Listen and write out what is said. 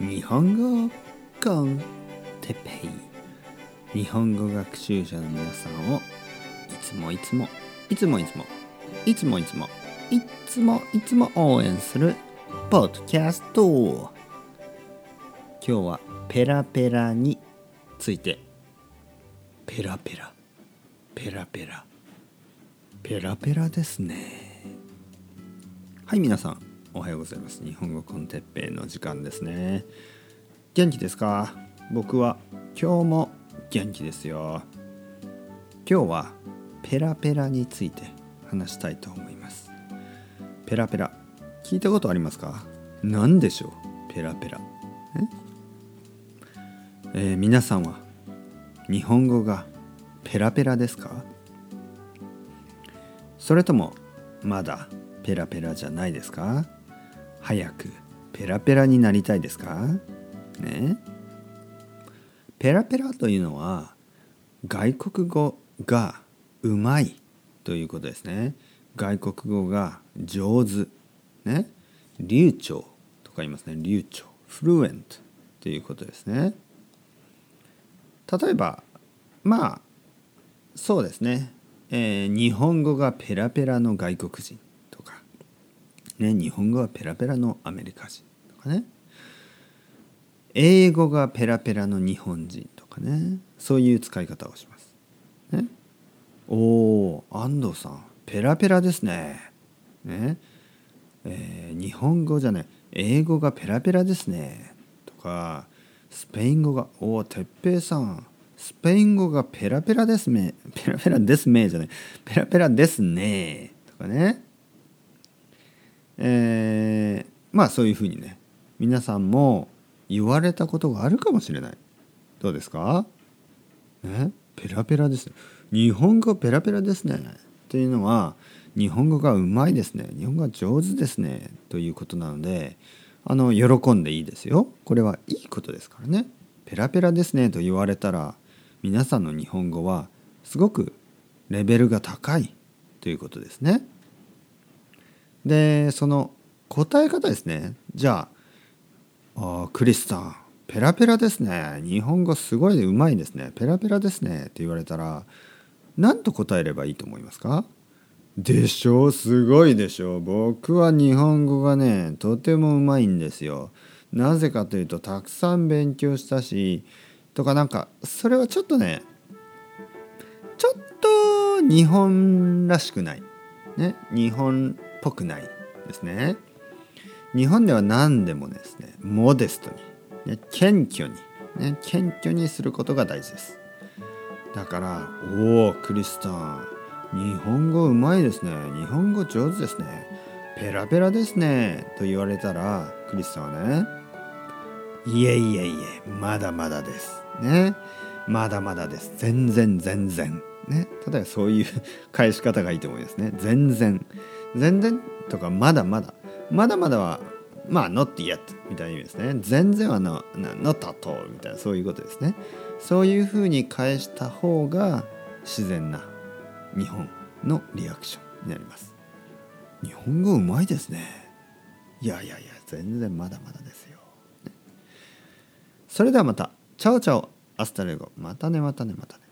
日本語コンテペイ日本語学習者の皆さんをいつもいつもいつもいつもいつもいつもいつもいつも応援するポッドキャスト今日はペラペラについて。ペラペラ。ペラペラ。ペラペラですね。はい皆さん。おはようございます。日本語コンテッペイの時間ですね。元気ですか？僕は今日も元気ですよ。今日はペラペラについて話したいと思います。ペラペラ聞いたことありますか？何でしょう？ペラペラ。え？えー、皆さんは日本語がペラペラですか？それともまだペラペラじゃないですか？早くペラペラになりたいですか？ね？ペラペラというのは外国語がうまいということですね。外国語が上手。ね？流暢とか言いますね。流暢。フルエントということですね。例えばまあそうですね、えー、日本語がペラペラの外国人。ね、日本語はペラペラのアメリカ人とかね。英語がペラペラの日本人とかね。そういう使い方をします。ね、おお安藤さんペラペラですね。ね。えー、日本語じゃない。英語がペラペラですね。とかスペイン語が「おお哲平さんスペイン語がペラペラですねペラペラですねじゃない。ペラペラですね」とかね。えー、まあそういうふうにね皆さんも言われたことがあるかもしれない。どうですか？ね？ペラペラです日本語ペラペラですね。っていうのは日本語がうまいですね。日本語が上手ですね。ということなのであの喜んでいいですよ。これはいいことですからね。ペラペラですね。と言われたら皆さんの日本語はすごくレベルが高いということですね。でその答え方ですね。じゃああクリスさんペラペラですね。日本語すごいうまいですね。ペラペラですね。って言われたら何と答えればいいと思いますか？でしょう。すごいでしょう。僕は日本語がねとてもうまいんですよ。なぜかというとたくさん勉強したしとかなんかそれはちょっとねちょっと日本らしくない。ね日本ぽくないですね。日本では何でもですねモデストに、ね、謙虚に、ね、謙虚にすることが大事です。だから「おおクリスタン日本語うまいですね。日本語上手ですね。ペラペラですね」と言われたらクリスタンはね「いえいえいえまだまだです」ねまだまだです。全然全然。ね。例えばそういう返し方がいいと思いますね。全然。全然とかまだまだ。まだまだはまあ not yet みたいな意味ですね。全然は not, at all みたいなそういうことですね。そういうふうに返した方が自然な日本のリアクションになります。日本語うまいですね。いやいやいや全然まだまだですよ、それではまた。 Ciao ciao。 Hasta luego。またねまたねまたね。